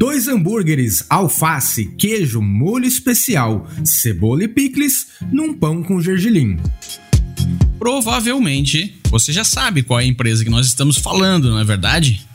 dois hambúrgueres, alface, queijo, molho especial, cebola e picles num pão com gergelim. Provavelmente você já sabe qual é a empresa que nós estamos falando, não é verdade?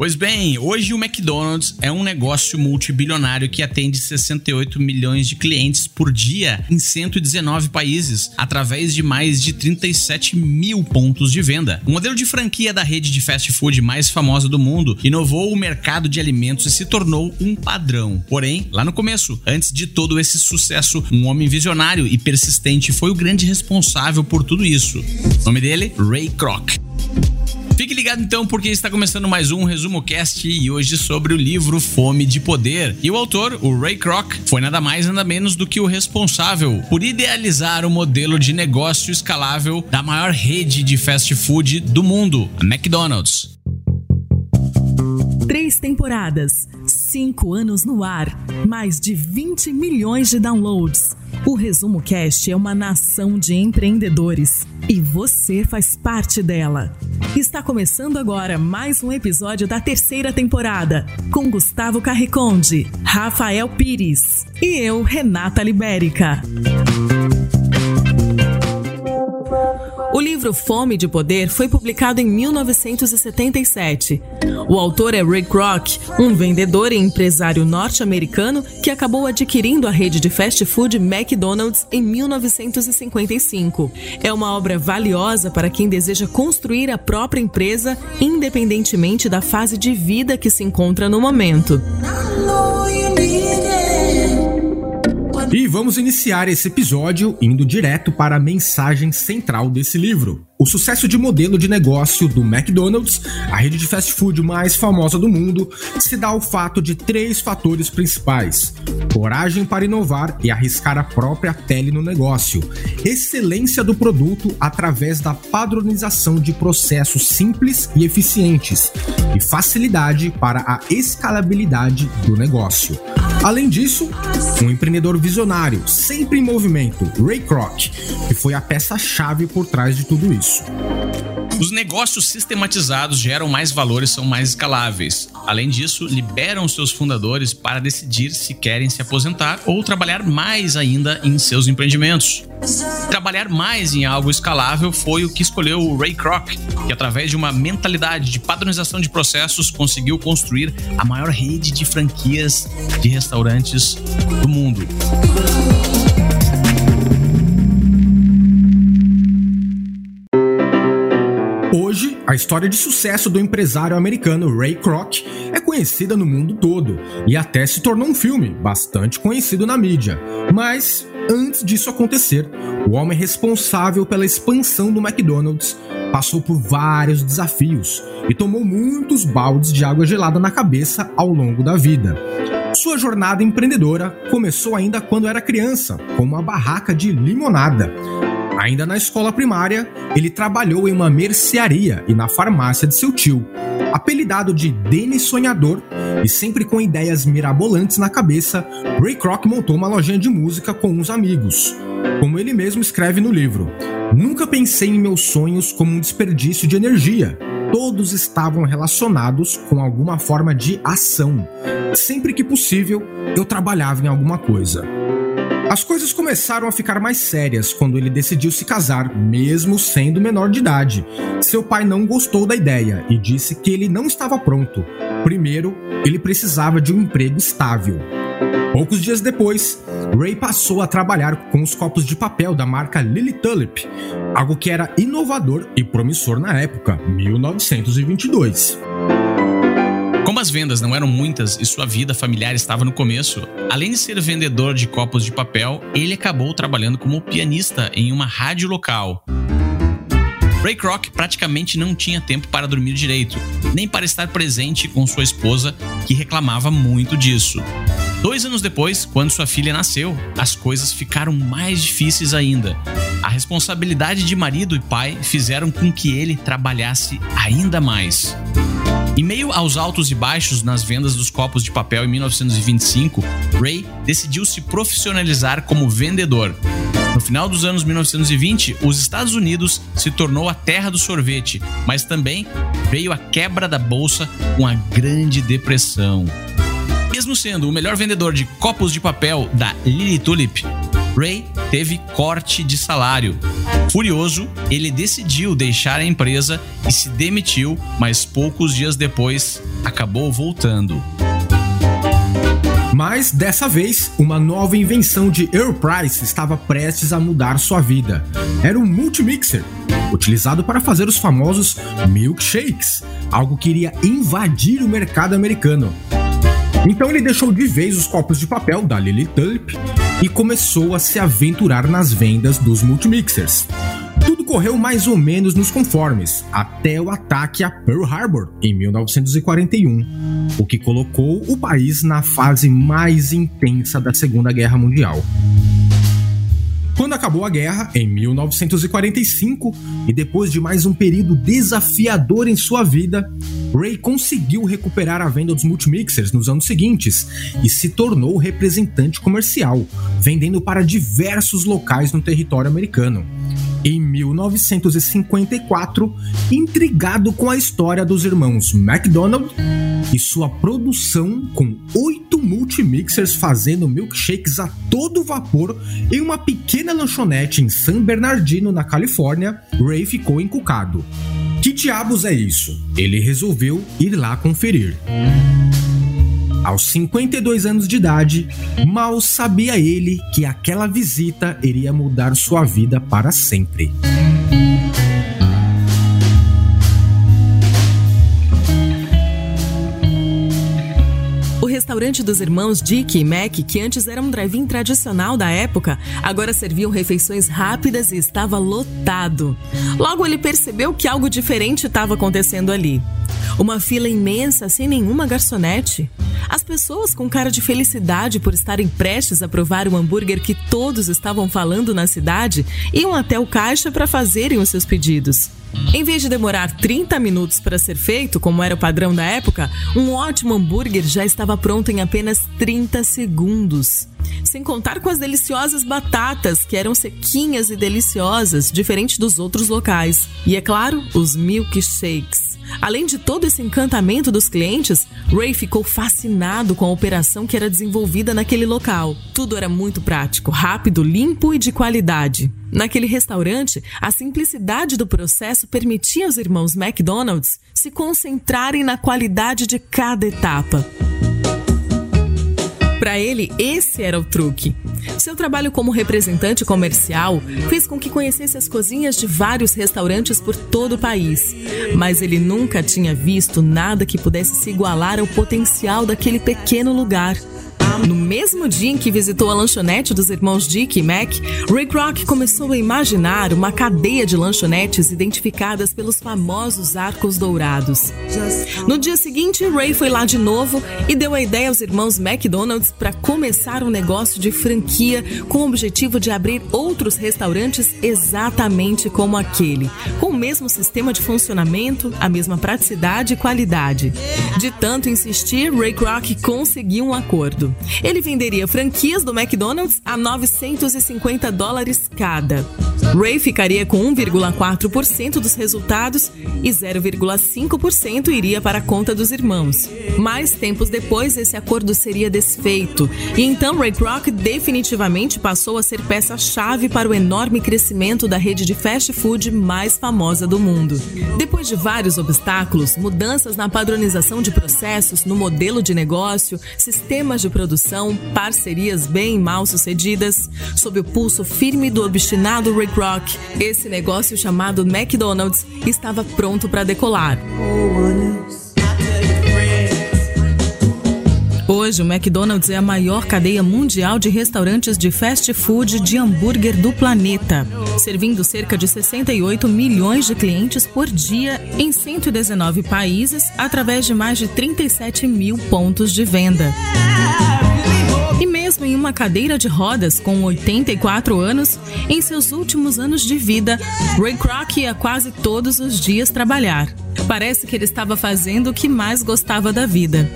Pois bem, hoje o McDonald's é um negócio multibilionário que atende 68 milhões de clientes por dia em 119 países, através de mais de 37 mil pontos de venda. O modelo de franquia da rede de fast food mais famosa do mundo inovou o mercado de alimentos e se tornou um padrão. Porém, lá no começo, antes de todo esse sucesso, um homem visionário e persistente foi o grande responsável por tudo isso. O nome dele? Ray Kroc. Fique ligado então, porque está começando mais um Resumo Cast e hoje sobre o livro Fome de Poder. E o autor, o Ray Kroc, foi nada mais nada menos do que o responsável por idealizar o modelo de negócio escalável da maior rede de fast food do mundo, a McDonald's. Três temporadas, cinco anos no ar, mais de 20 milhões de downloads. O Resumo Cast é uma nação de empreendedores e você faz parte dela. Está começando agora mais um episódio da terceira temporada com Gustavo Carriconde, Rafael Pires e eu, Renata Libérica. O livro Fome de Poder foi publicado em 1977. O autor é Ray Kroc, um vendedor e empresário norte-americano que acabou adquirindo a rede de fast food McDonald's em 1955. É uma obra valiosa para quem deseja construir a própria empresa, independentemente da fase de vida que se encontra no momento. E vamos iniciar esse episódio indo direto para a mensagem central desse livro. O sucesso de modelo de negócio do McDonald's, a rede de fast food mais famosa do mundo, se dá ao fato de três fatores principais: coragem para inovar e arriscar a própria pele no negócio, excelência do produto através da padronização de processos simples e eficientes, e facilidade para a escalabilidade do negócio. Além disso, um empreendedor visionário, sempre em movimento, Ray Kroc, que foi a peça-chave por trás de tudo isso. Os negócios sistematizados geram mais valor e são mais escaláveis. Além disso, liberam seus fundadores para decidir se querem se aposentar ou trabalhar mais ainda em seus empreendimentos. Trabalhar mais em algo escalável foi o que escolheu o Ray Kroc, que através de uma mentalidade de padronização de processos conseguiu construir a maior rede de franquias de restaurantes do mundo. Hoje, a história de sucesso do empresário americano Ray Kroc é conhecida no mundo todo e até se tornou um filme bastante conhecido na mídia. Mas, antes disso acontecer, o homem responsável pela expansão do McDonald's passou por vários desafios e tomou muitos baldes de água gelada na cabeça ao longo da vida. Sua jornada empreendedora começou ainda quando era criança, com uma barraca de limonada. Ainda na escola primária, ele trabalhou em uma mercearia e na farmácia de seu tio. Apelidado de Denis Sonhador e sempre com ideias mirabolantes na cabeça, Ray Kroc montou uma lojinha de música com uns amigos. Como ele mesmo escreve no livro, nunca pensei em meus sonhos como um desperdício de energia. Todos estavam relacionados com alguma forma de ação. Sempre que possível, eu trabalhava em alguma coisa. As coisas começaram a ficar mais sérias quando ele decidiu se casar, mesmo sendo menor de idade. Seu pai não gostou da ideia e disse que ele não estava pronto. Primeiro, ele precisava de um emprego estável. Poucos dias depois, Ray passou a trabalhar com os copos de papel da marca Lily Tulip, algo que era inovador e promissor na época, 1922. Como as vendas não eram muitas e sua vida familiar estava no começo, além de ser vendedor de copos de papel, ele acabou trabalhando como pianista em uma rádio local. Ray Kroc praticamente não tinha tempo para dormir direito, nem para estar presente com sua esposa, que reclamava muito disso. Dois anos depois, quando sua filha nasceu, as coisas ficaram mais difíceis ainda. A responsabilidade de marido e pai fizeram com que ele trabalhasse ainda mais. Em meio aos altos e baixos nas vendas dos copos de papel em 1925, Ray decidiu se profissionalizar como vendedor. No final dos anos 1920, os Estados Unidos se tornou a terra do sorvete, mas também veio a quebra da bolsa com a Grande Depressão. Mesmo sendo o melhor vendedor de copos de papel da Lily Tulip, Ray teve corte de salário. Furioso, ele decidiu deixar a empresa e se demitiu, mas poucos dias depois acabou voltando. Mas dessa vez, uma nova invenção de Earl Price estava prestes a mudar sua vida. Era um multimixer, utilizado para fazer os famosos milkshakes, algo que iria invadir o mercado americano. Então ele deixou de vez os copos de papel da Lily Tulip e começou a se aventurar nas vendas dos multimixers. Tudo correu mais ou menos nos conformes, até o ataque a Pearl Harbor em 1941, o que colocou o país na fase mais intensa da Segunda Guerra Mundial. Quando acabou a guerra, em 1945, e depois de mais um período desafiador em sua vida, Ray conseguiu recuperar a venda dos multimixers nos anos seguintes e se tornou representante comercial, vendendo para diversos locais no território americano. Em 1954, intrigado com a história dos irmãos McDonald e sua produção com oito multimixers fazendo milkshakes a todo vapor em uma pequena lanchonete em San Bernardino, na Califórnia, Ray ficou encucado. Que diabos é isso? Ele resolveu ir lá conferir. Aos 52 anos de idade, mal sabia ele que aquela visita iria mudar sua vida para sempre. Restaurante dos irmãos Dick e Mac, que antes era um drive-in tradicional da época, agora serviam refeições rápidas e estava lotado. Logo ele percebeu que algo diferente estava acontecendo ali. Uma fila imensa sem nenhuma garçonete. As pessoas com cara de felicidade por estarem prestes a provar o hambúrguer que todos estavam falando na cidade iam até o caixa para fazerem os seus pedidos. Em vez de demorar 30 minutos para ser feito, como era o padrão da época, um ótimo hambúrguer já estava pronto em apenas 30 segundos. Sem contar com as deliciosas batatas, que eram sequinhas e deliciosas, diferente dos outros locais. E é claro, os milkshakes. Além de todo esse encantamento dos clientes, Ray ficou fascinado com a operação que era desenvolvida naquele local. Tudo era muito prático, rápido, limpo e de qualidade. Naquele restaurante, a simplicidade do processo permitia aos irmãos McDonald's se concentrarem na qualidade de cada etapa. Para ele, esse era o truque. Seu trabalho como representante comercial fez com que conhecesse as cozinhas de vários restaurantes por todo o país, mas ele nunca tinha visto nada que pudesse se igualar ao potencial daquele pequeno lugar. No mesmo dia em que visitou a lanchonete dos irmãos Dick e Mac, Ray Kroc começou a imaginar uma cadeia de lanchonetes identificadas pelos famosos arcos dourados. No dia seguinte, Ray foi lá de novo e deu a ideia aos irmãos McDonald's para começar um negócio de franquia com o objetivo de abrir outros restaurantes exatamente como aquele, com o mesmo sistema de funcionamento, a mesma praticidade e qualidade. De tanto insistir, Ray Kroc conseguiu um acordo. Ele venderia franquias do McDonald's a 950 dólares cada. Ray ficaria com 1,4% dos resultados e 0,5% iria para a conta dos irmãos. Mais tempos depois, esse acordo seria desfeito e então Ray Kroc definitivamente passou a ser peça-chave para o enorme crescimento da rede de fast food mais famosa do mundo. Depois de vários obstáculos, mudanças na padronização de processos, no modelo de negócio, sistemas de produção, parcerias bem mal sucedidas, sob o pulso firme do obstinado Ray Kroc, esse negócio chamado McDonald's estava pronto para decolar. Hoje, o McDonald's é a maior cadeia mundial de restaurantes de fast food de hambúrguer do planeta, servindo cerca de 68 milhões de clientes por dia em 119 países, através de mais de 37 mil pontos de venda. Mesmo em uma cadeira de rodas com 84 anos, em seus últimos anos de vida, Ray Kroc ia quase todos os dias trabalhar. Parece que ele estava fazendo o que mais gostava da vida.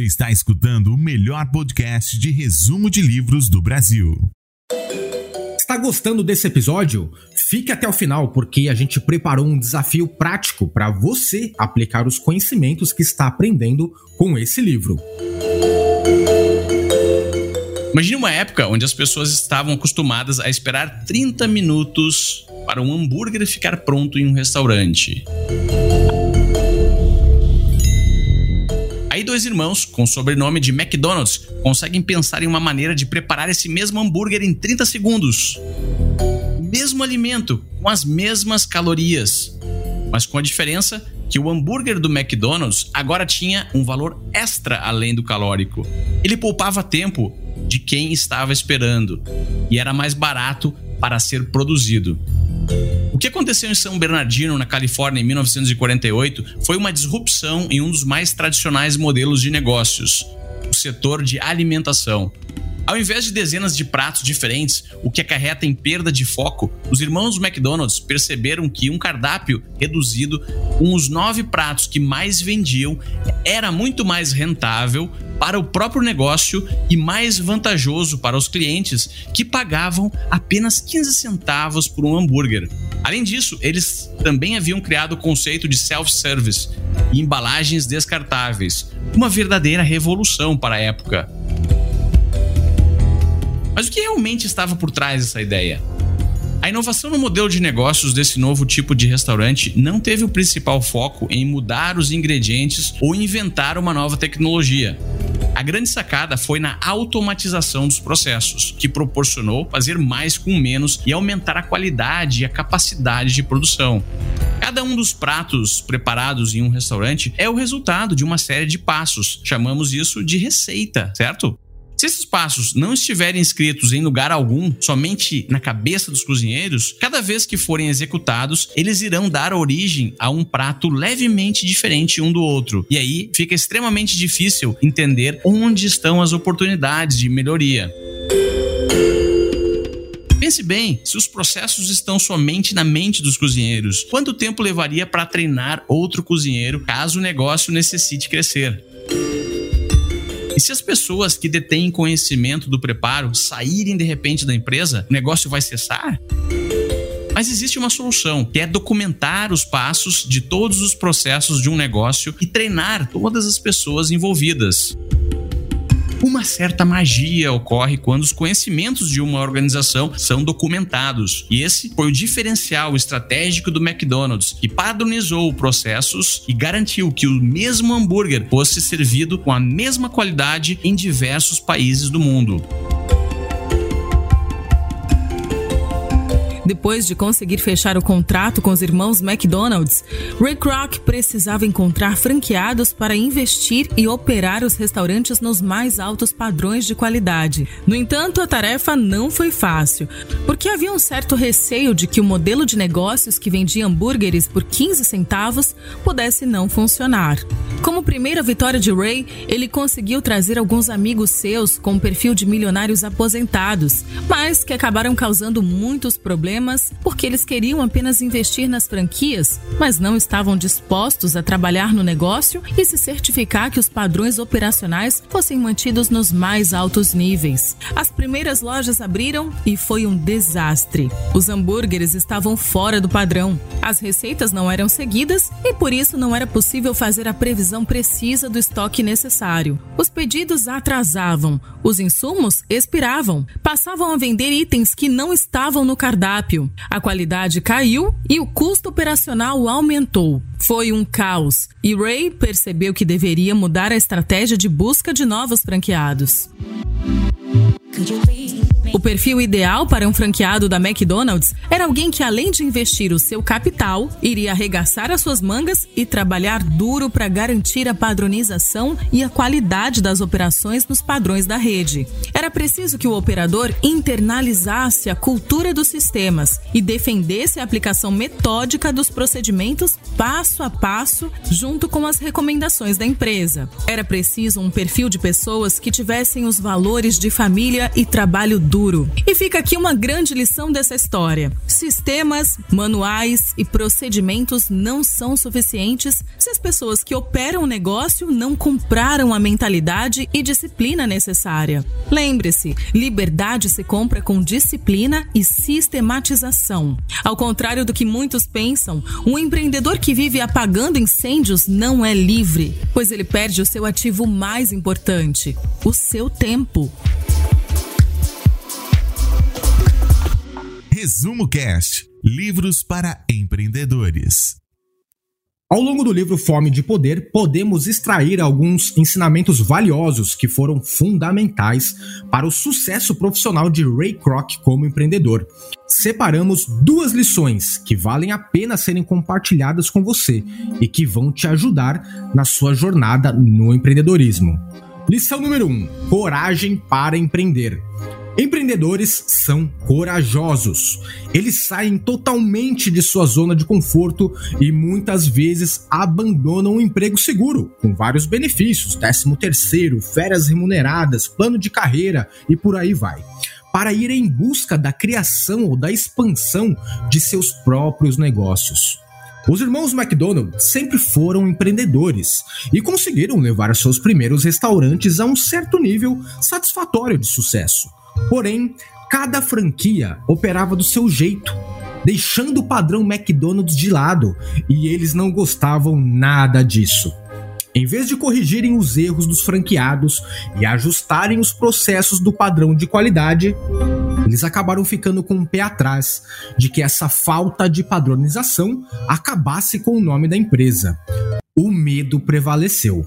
está escutando o melhor podcast de resumo de livros do Brasil. Está gostando desse episódio? Fique até o final porque a gente preparou um desafio prático para você aplicar os conhecimentos que está aprendendo com esse livro. Imagine uma época onde as pessoas estavam acostumadas a esperar 30 minutos para um hambúrguer ficar pronto em um restaurante. Aí dois irmãos, com o sobrenome de McDonald's, conseguem pensar em uma maneira de preparar esse mesmo hambúrguer em 30 segundos. Mesmo alimento, com as mesmas calorias, mas com a diferença que o hambúrguer do McDonald's agora tinha um valor extra além do calórico. Ele poupava tempo de quem estava esperando e era mais barato para ser produzido. O que aconteceu em São Bernardino, na Califórnia, em 1948, foi uma disrupção em um dos mais tradicionais modelos de negócios, o setor de alimentação. Ao invés de dezenas de pratos diferentes, o que acarreta em perda de foco, os irmãos McDonald's perceberam que um cardápio reduzido com os nove pratos que mais vendiam era muito mais rentável para o próprio negócio e mais vantajoso para os clientes que pagavam apenas 15 centavos por um hambúrguer. Além disso, eles também haviam criado o conceito de self-service e embalagens descartáveis, uma verdadeira revolução para a época. Mas o que realmente estava por trás dessa ideia? A inovação no modelo de negócios desse novo tipo de restaurante não teve o principal foco em mudar os ingredientes ou inventar uma nova tecnologia. A grande sacada foi na automatização dos processos, que proporcionou fazer mais com menos e aumentar a qualidade e a capacidade de produção. Cada um dos pratos preparados em um restaurante é o resultado de uma série de passos. Chamamos isso de receita, certo? Se esses passos não estiverem escritos em lugar algum, somente na cabeça dos cozinheiros, cada vez que forem executados, eles irão dar origem a um prato levemente diferente um do outro. E aí fica extremamente difícil entender onde estão as oportunidades de melhoria. Pense bem, se os processos estão somente na mente dos cozinheiros, quanto tempo levaria para treinar outro cozinheiro caso o negócio necessite crescer? E se as pessoas que detêm conhecimento do preparo saírem de repente da empresa, o negócio vai cessar? Mas existe uma solução, que é documentar os passos de todos os processos de um negócio e treinar todas as pessoas envolvidas. Uma certa magia ocorre quando os conhecimentos de uma organização são documentados. E esse foi o diferencial estratégico do McDonald's, que padronizou processos e garantiu que o mesmo hambúrguer fosse servido com a mesma qualidade em diversos países do mundo. Depois de conseguir fechar o contrato com os irmãos McDonald's, Ray Kroc precisava encontrar franqueados para investir e operar os restaurantes nos mais altos padrões de qualidade. No entanto, a tarefa não foi fácil, porque havia um certo receio de que o modelo de negócios que vendia hambúrgueres por 15 centavos pudesse não funcionar. Como primeira vitória de Ray, ele conseguiu trazer alguns amigos seus com perfil de milionários aposentados, mas que acabaram causando muitos problemas problemas porque eles queriam apenas investir nas franquias, mas não estavam dispostos a trabalhar no negócio e se certificar que os padrões operacionais fossem mantidos nos mais altos níveis. As primeiras lojas abriram e foi um desastre. Os hambúrgueres estavam fora do padrão, as receitas não eram seguidas e por isso não era possível fazer a previsão precisa do estoque necessário. Os pedidos atrasavam, os insumos expiravam, passavam a vender itens que não estavam no cardápio cardápio. A qualidade caiu e o custo operacional aumentou. Foi um caos e Ray percebeu que deveria mudar a estratégia de busca de novos franqueados. O perfil ideal para um franqueado da McDonald's era alguém que, além de investir o seu capital, iria arregaçar as suas mangas e trabalhar duro para garantir a padronização e a qualidade das operações nos padrões da rede. Era preciso que o operador internalizasse a cultura dos sistemas e defendesse a aplicação metódica dos procedimentos passo a passo, junto com as recomendações da empresa. Era preciso um perfil de pessoas que tivessem os valores de família e trabalho duro E fica aqui uma grande lição dessa história: sistemas, manuais e procedimentos não são suficientes se as pessoas que operam o negócio não compraram a mentalidade e disciplina necessária. Lembre-se, liberdade se compra com disciplina e sistematização. Ao contrário do que muitos pensam, um empreendedor que vive apagando incêndios não é livre, pois ele perde o seu ativo mais importante, o seu tempo. Resumo Cast Livros para empreendedores. Ao longo do livro Fome de Poder, podemos extrair alguns ensinamentos valiosos que foram fundamentais para o sucesso profissional de Ray Kroc como empreendedor. Separamos duas lições que valem a pena serem compartilhadas com você e que vão te ajudar na sua jornada no empreendedorismo. Lição número 1: um, Coragem para empreender. Empreendedores são corajosos. Eles saem totalmente de sua zona de conforto e muitas vezes abandonam um emprego seguro, com vários benefícios, 13 terceiro, férias remuneradas, plano de carreira e por aí vai para ir em busca da criação ou da expansão de seus próprios negócios. Os irmãos McDonald sempre foram empreendedores e conseguiram levar seus primeiros restaurantes a um certo nível satisfatório de sucesso. Porém, cada franquia operava do seu jeito, deixando o padrão McDonald's de lado, e eles não gostavam nada disso. Em vez de corrigirem os erros dos franqueados e ajustarem os processos do padrão de qualidade, eles acabaram ficando com um pé atrás de que essa falta de padronização acabasse com o nome da empresa. O medo prevaleceu.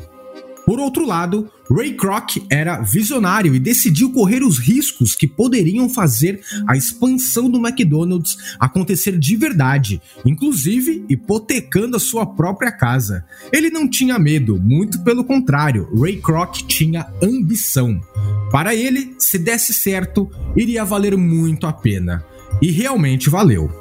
Por outro lado, Ray Kroc era visionário e decidiu correr os riscos que poderiam fazer a expansão do McDonald's acontecer de verdade, inclusive hipotecando a sua própria casa. Ele não tinha medo, muito pelo contrário, Ray Kroc tinha ambição. Para ele, se desse certo, iria valer muito a pena. E realmente valeu.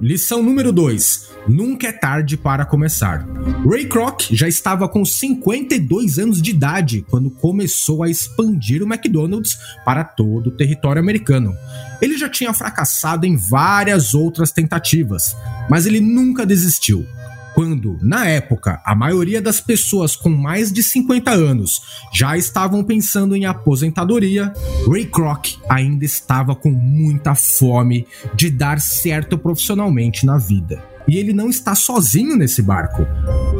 Lição número 2: Nunca é tarde para começar. Ray Kroc já estava com 52 anos de idade quando começou a expandir o McDonald's para todo o território americano. Ele já tinha fracassado em várias outras tentativas, mas ele nunca desistiu. Quando, na época, a maioria das pessoas com mais de 50 anos já estavam pensando em aposentadoria, Ray Kroc ainda estava com muita fome de dar certo profissionalmente na vida. E ele não está sozinho nesse barco.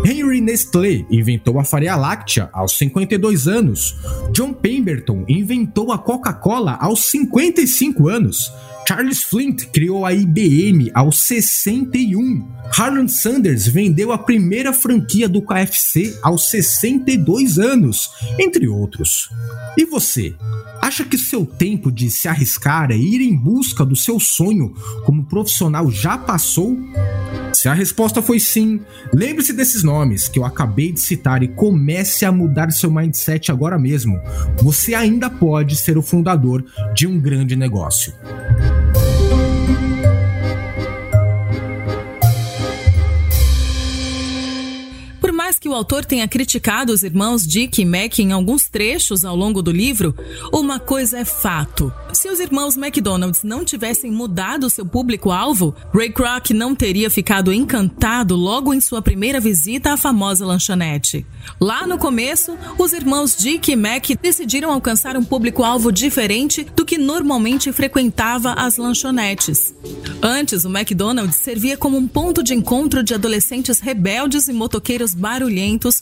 Henry Nestlé inventou a farinha láctea aos 52 anos. John Pemberton inventou a Coca-Cola aos 55 anos. Charles Flint criou a IBM aos 61. Harlan Sanders vendeu a primeira franquia do KFC aos 62 anos, entre outros. E você? Acha que seu tempo de se arriscar e ir em busca do seu sonho como profissional já passou? Se a resposta foi sim, lembre-se desses nomes que eu acabei de citar e comece a mudar seu mindset agora mesmo. Você ainda pode ser o fundador de um grande negócio. Que o autor tenha criticado os irmãos Dick e Mac em alguns trechos ao longo do livro, uma coisa é fato. Se os irmãos McDonald's não tivessem mudado seu público-alvo, Ray Kroc não teria ficado encantado logo em sua primeira visita à famosa lanchonete. Lá no começo, os irmãos Dick e Mac decidiram alcançar um público-alvo diferente do que normalmente frequentava as lanchonetes. Antes, o McDonald's servia como um ponto de encontro de adolescentes rebeldes e motoqueiros barulhentos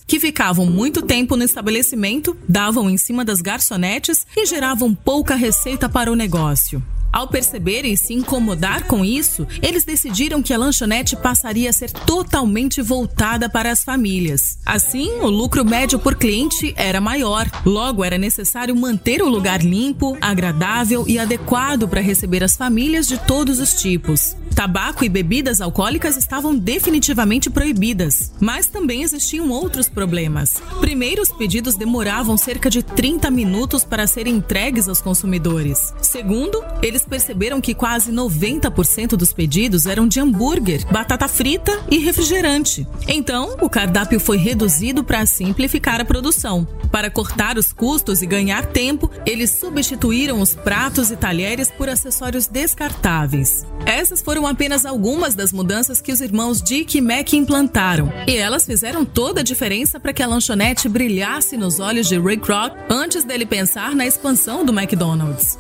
que ficavam muito tempo no estabelecimento, davam em cima das garçonetes e geravam pouca receita para o negócio. Ao perceberem se incomodar com isso, eles decidiram que a lanchonete passaria a ser totalmente voltada para as famílias. Assim, o lucro médio por cliente era maior. Logo, era necessário manter o lugar limpo, agradável e adequado para receber as famílias de todos os tipos. Tabaco e bebidas alcoólicas estavam definitivamente proibidas, mas também existiam outros problemas. Primeiro, os pedidos demoravam cerca de 30 minutos para serem entregues aos consumidores. Segundo, eles perceberam que quase 90% dos pedidos eram de hambúrguer, batata frita e refrigerante. Então, o cardápio foi reduzido para simplificar a produção. Para cortar os custos e ganhar tempo, eles substituíram os pratos e talheres por acessórios descartáveis. Essas foram apenas algumas das mudanças que os irmãos Dick e Mac implantaram, e elas fizeram toda a diferença para que a lanchonete brilhasse nos olhos de Ray Kroc antes dele pensar na expansão do McDonald's.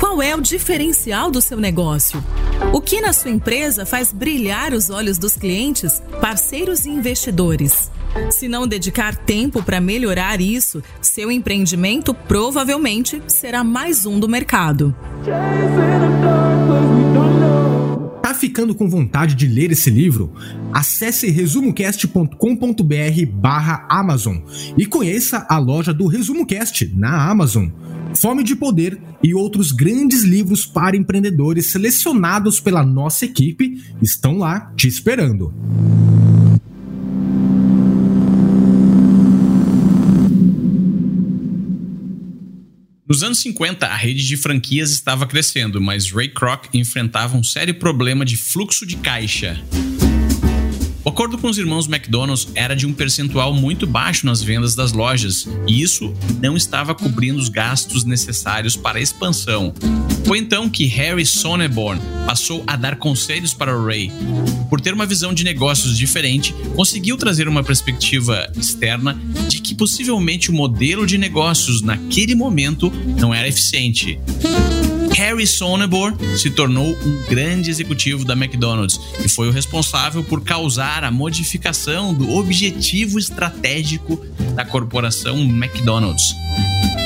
Qual é o diferencial do seu negócio? O que na sua empresa faz brilhar os olhos dos clientes, parceiros e investidores? Se não dedicar tempo para melhorar isso, seu empreendimento provavelmente será mais um do mercado. Ficando com vontade de ler esse livro? Acesse resumocast.com.br barra Amazon e conheça a loja do ResumoCast na Amazon. Fome de Poder e outros grandes livros para empreendedores selecionados pela nossa equipe estão lá te esperando. Nos anos 50, a rede de franquias estava crescendo, mas Ray Kroc enfrentava um sério problema de fluxo de caixa. O acordo com os irmãos McDonald's era de um percentual muito baixo nas vendas das lojas, e isso não estava cobrindo os gastos necessários para a expansão. Foi então que Harry Sonneborn passou a dar conselhos para o Ray. Por ter uma visão de negócios diferente, conseguiu trazer uma perspectiva externa que possivelmente o modelo de negócios naquele momento não era eficiente. Harry Sonneborn se tornou um grande executivo da McDonald's e foi o responsável por causar a modificação do objetivo estratégico da corporação McDonald's.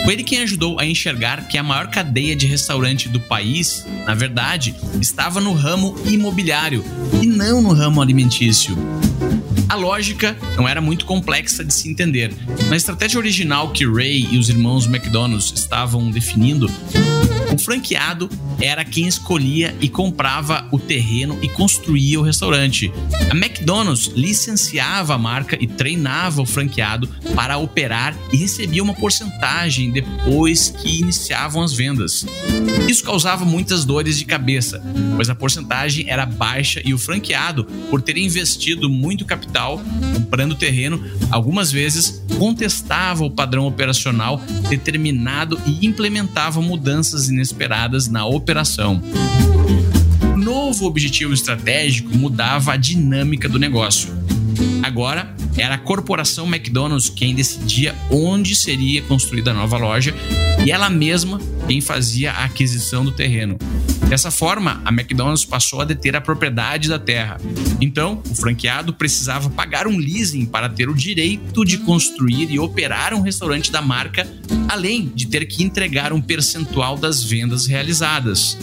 Foi ele quem ajudou a enxergar que a maior cadeia de restaurante do país, na verdade, estava no ramo imobiliário e não no ramo alimentício. A lógica não era muito complexa de se entender. Na estratégia original que Ray e os irmãos McDonald's estavam definindo, o franqueado era quem escolhia e comprava o terreno e construía o restaurante. A McDonald's licenciava a marca e treinava o franqueado para operar e recebia uma porcentagem depois que iniciavam as vendas. Isso causava muitas dores de cabeça, pois a porcentagem era baixa e o franqueado, por ter investido muito capital comprando o terreno, algumas vezes contestava o padrão operacional determinado e implementava mudanças inesperadas na operação. O novo objetivo estratégico mudava a dinâmica do negócio. Agora era a corporação McDonald's quem decidia onde seria construída a nova loja e ela mesma quem fazia a aquisição do terreno. Dessa forma, a McDonald's passou a deter a propriedade da terra. Então, o franqueado precisava pagar um leasing para ter o direito de construir e operar um restaurante da marca, além de ter que entregar um percentual das vendas realizadas.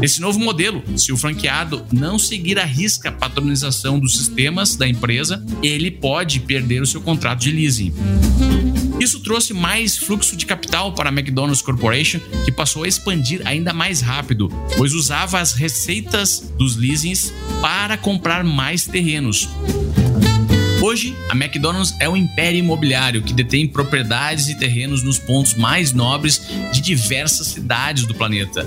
Esse novo modelo, se o franqueado não seguir a risca a patronização dos sistemas da empresa, ele pode perder o seu contrato de leasing. Isso trouxe mais fluxo de capital para a McDonald's Corporation, que passou a expandir ainda mais rápido, pois usava as receitas dos leasings para comprar mais terrenos. Hoje, a McDonald's é um império imobiliário que detém propriedades e terrenos nos pontos mais nobres de diversas cidades do planeta.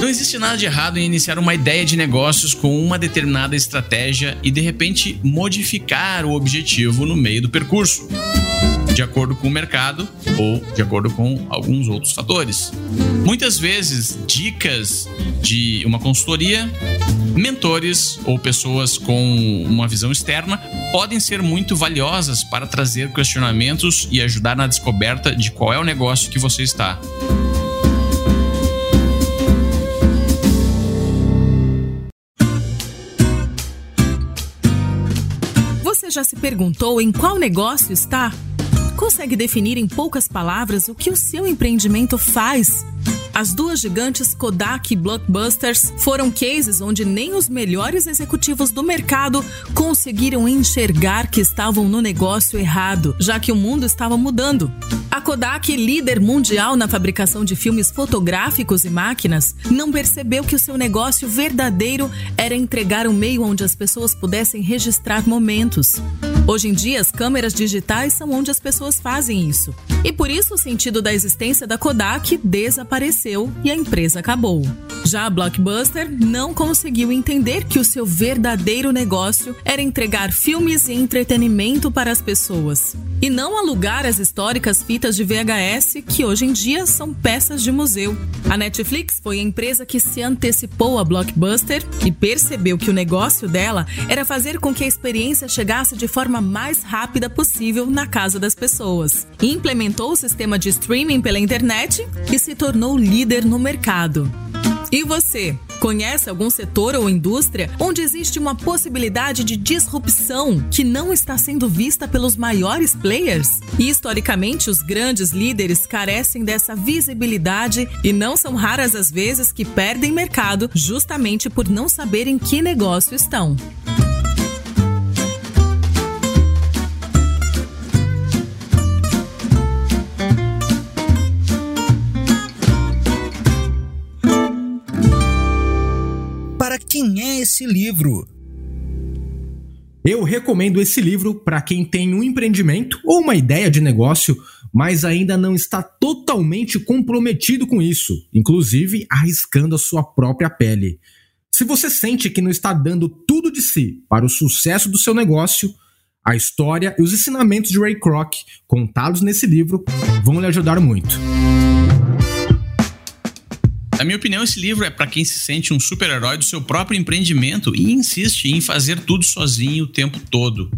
Não existe nada de errado em iniciar uma ideia de negócios com uma determinada estratégia e de repente modificar o objetivo no meio do percurso de acordo com o mercado ou de acordo com alguns outros fatores. Muitas vezes, dicas de uma consultoria, mentores ou pessoas com uma visão externa podem ser muito valiosas para trazer questionamentos e ajudar na descoberta de qual é o negócio que você está. Você já se perguntou em qual negócio está? Consegue definir em poucas palavras o que o seu empreendimento faz? As duas gigantes Kodak e Blockbusters foram cases onde nem os melhores executivos do mercado conseguiram enxergar que estavam no negócio errado, já que o mundo estava mudando. A Kodak, líder mundial na fabricação de filmes fotográficos e máquinas, não percebeu que o seu negócio verdadeiro era entregar um meio onde as pessoas pudessem registrar momentos. Hoje em dia, as câmeras digitais são onde as pessoas fazem isso. E por isso o sentido da existência da Kodak desapareceu e a empresa acabou. Já a Blockbuster não conseguiu entender que o seu verdadeiro negócio era entregar filmes e entretenimento para as pessoas e não alugar as históricas fitas de VHS que hoje em dia são peças de museu. A Netflix foi a empresa que se antecipou à Blockbuster e percebeu que o negócio dela era fazer com que a experiência chegasse de forma mais rápida possível na casa das pessoas. Implementou o sistema de streaming pela internet e se tornou líder no mercado. E você? Conhece algum setor ou indústria onde existe uma possibilidade de disrupção que não está sendo vista pelos maiores players? E historicamente, os grandes líderes carecem dessa visibilidade e não são raras as vezes que perdem mercado justamente por não saber em que negócio estão. Quem é esse livro? Eu recomendo esse livro para quem tem um empreendimento ou uma ideia de negócio, mas ainda não está totalmente comprometido com isso, inclusive arriscando a sua própria pele. Se você sente que não está dando tudo de si para o sucesso do seu negócio, a história e os ensinamentos de Ray Kroc contados nesse livro vão lhe ajudar muito. Na minha opinião, esse livro é para quem se sente um super-herói do seu próprio empreendimento e insiste em fazer tudo sozinho o tempo todo.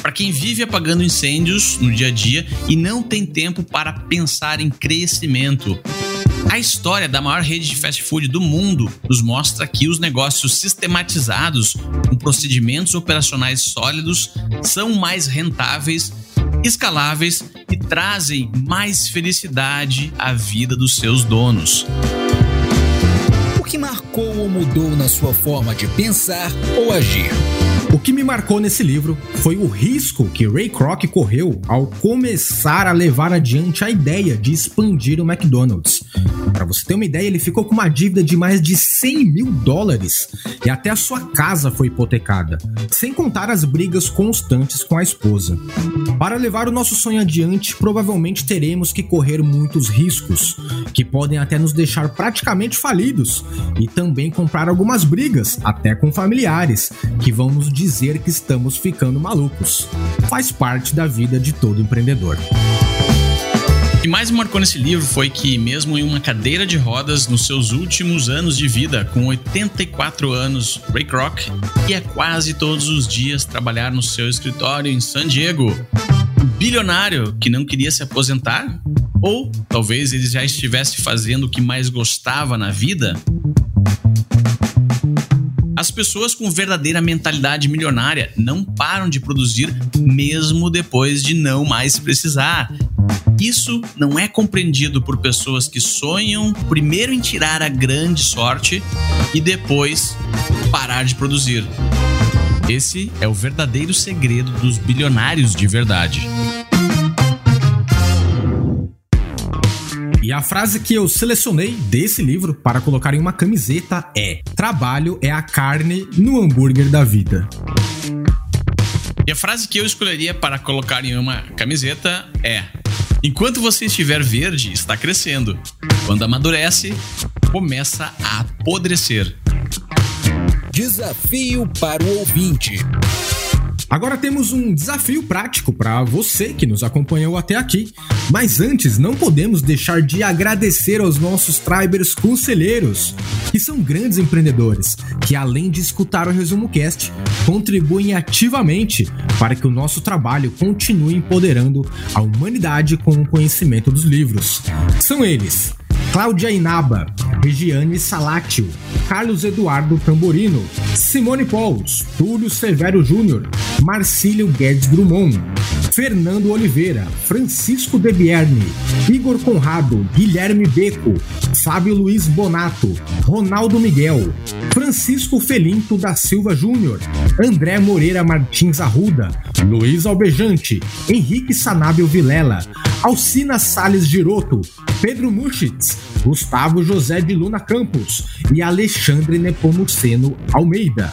Para quem vive apagando incêndios no dia a dia e não tem tempo para pensar em crescimento. A história da maior rede de fast food do mundo nos mostra que os negócios sistematizados, com procedimentos operacionais sólidos, são mais rentáveis, escaláveis e trazem mais felicidade à vida dos seus donos que marcou ou mudou na sua forma de pensar ou agir? O que me marcou nesse livro foi o risco que Ray Kroc correu ao começar a levar adiante a ideia de expandir o McDonald's. Para você ter uma ideia, ele ficou com uma dívida de mais de 100 mil dólares e até a sua casa foi hipotecada, sem contar as brigas constantes com a esposa. Para levar o nosso sonho adiante, provavelmente teremos que correr muitos riscos, que podem até nos deixar praticamente falidos, e também comprar algumas brigas, até com familiares, que vão nos dizer que estamos ficando malucos. Faz parte da vida de todo empreendedor. O que mais me marcou nesse livro foi que, mesmo em uma cadeira de rodas nos seus últimos anos de vida, com 84 anos, Ray Kroc ia quase todos os dias trabalhar no seu escritório em San Diego. Um bilionário que não queria se aposentar? Ou talvez ele já estivesse fazendo o que mais gostava na vida? As pessoas com verdadeira mentalidade milionária não param de produzir mesmo depois de não mais precisar. Isso não é compreendido por pessoas que sonham primeiro em tirar a grande sorte e depois parar de produzir. Esse é o verdadeiro segredo dos bilionários de verdade. E a frase que eu selecionei desse livro para colocar em uma camiseta é: Trabalho é a carne no hambúrguer da vida. E a frase que eu escolheria para colocar em uma camiseta é: Enquanto você estiver verde, está crescendo. Quando amadurece, começa a apodrecer. Desafio para o ouvinte. Agora temos um desafio prático para você que nos acompanhou até aqui. Mas antes, não podemos deixar de agradecer aos nossos Tribers conselheiros, que são grandes empreendedores, que além de escutar o Resumo Cast, contribuem ativamente para que o nosso trabalho continue empoderando a humanidade com o conhecimento dos livros. São eles: Cláudia Inaba, Regiane Salatio, Carlos Eduardo Tamborino, Simone Paulos, Túlio Severo Júnior, Marcílio Guedes Drummond, Fernando Oliveira, Francisco Debierne, Igor Conrado, Guilherme Beco, Fábio Luiz Bonato, Ronaldo Miguel, Francisco Felinto da Silva Júnior, André Moreira Martins Arruda, Luiz Albejante, Henrique Sanábio Vilela, Alcina Sales Giroto, Pedro Muschitz, Gustavo José de Luna Campos e Alexandre Nepomuceno Almeida.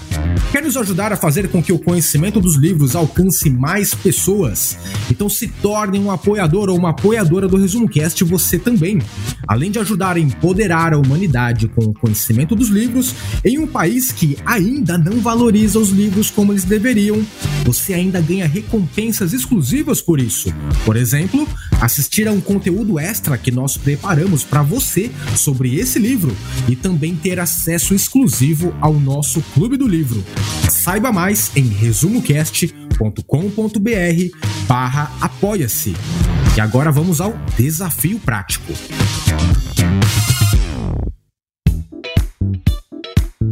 Quer nos ajudar a fazer com que o conhecimento dos livros alcance mais pessoas? Então se torne um apoiador ou uma apoiadora do Resumo Cast você também. Além de ajudar a empoderar a humanidade com o conhecimento dos livros em um país que ainda não valoriza os livros como eles deveriam, você ainda ganha recompensas exclusivas por isso. Por exemplo, assistir a um conteúdo extra que nós preparamos para você sobre esse livro e também ter acesso exclusivo ao nosso Clube do Livro. Saiba mais em resumocast.com.br barra apoia-se. E agora vamos ao desafio prático.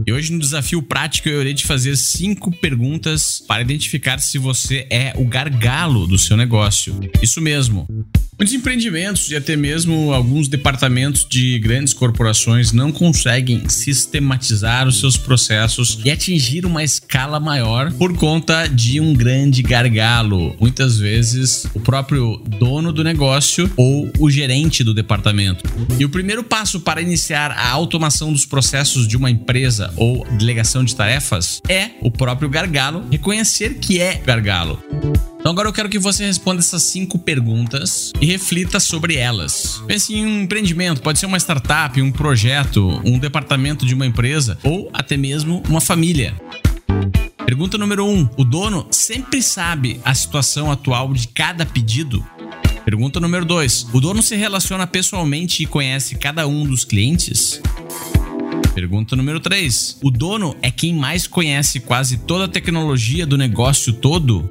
E hoje no desafio prático eu irei te fazer cinco perguntas para identificar se você é o gargalo do seu negócio. Isso mesmo. Muitos empreendimentos e até mesmo alguns departamentos de grandes corporações não conseguem sistematizar os seus processos e atingir uma escala maior por conta de um grande gargalo. Muitas vezes o próprio dono do negócio ou o gerente do departamento. E o primeiro passo para iniciar a automação dos processos de uma empresa ou delegação de tarefas é o próprio gargalo reconhecer que é gargalo. Então agora eu quero que você responda essas cinco perguntas e reflita sobre elas. Pense em um empreendimento, pode ser uma startup, um projeto, um departamento de uma empresa ou até mesmo uma família. Pergunta número 1. Um, o dono sempre sabe a situação atual de cada pedido? Pergunta número 2. O dono se relaciona pessoalmente e conhece cada um dos clientes? Pergunta número 3. O dono é quem mais conhece quase toda a tecnologia do negócio todo?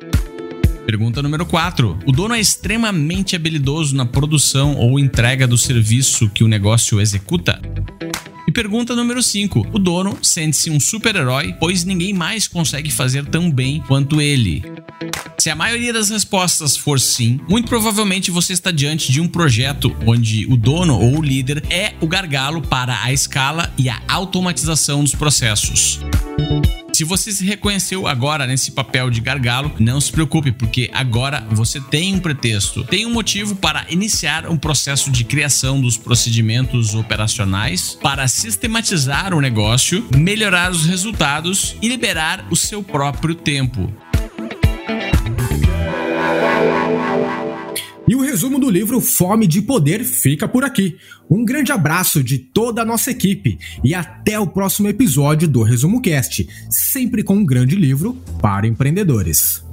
Pergunta número 4. O dono é extremamente habilidoso na produção ou entrega do serviço que o negócio executa? E pergunta número 5. O dono sente-se um super-herói, pois ninguém mais consegue fazer tão bem quanto ele. Se a maioria das respostas for sim, muito provavelmente você está diante de um projeto onde o dono ou o líder é o gargalo para a escala e a automatização dos processos. Se você se reconheceu agora nesse papel de gargalo, não se preocupe, porque agora você tem um pretexto, tem um motivo para iniciar um processo de criação dos procedimentos operacionais para sistematizar o negócio, melhorar os resultados e liberar o seu próprio tempo. E o resumo do livro Fome de Poder fica por aqui. Um grande abraço de toda a nossa equipe e até o próximo episódio do Resumo Cast, sempre com um grande livro para empreendedores.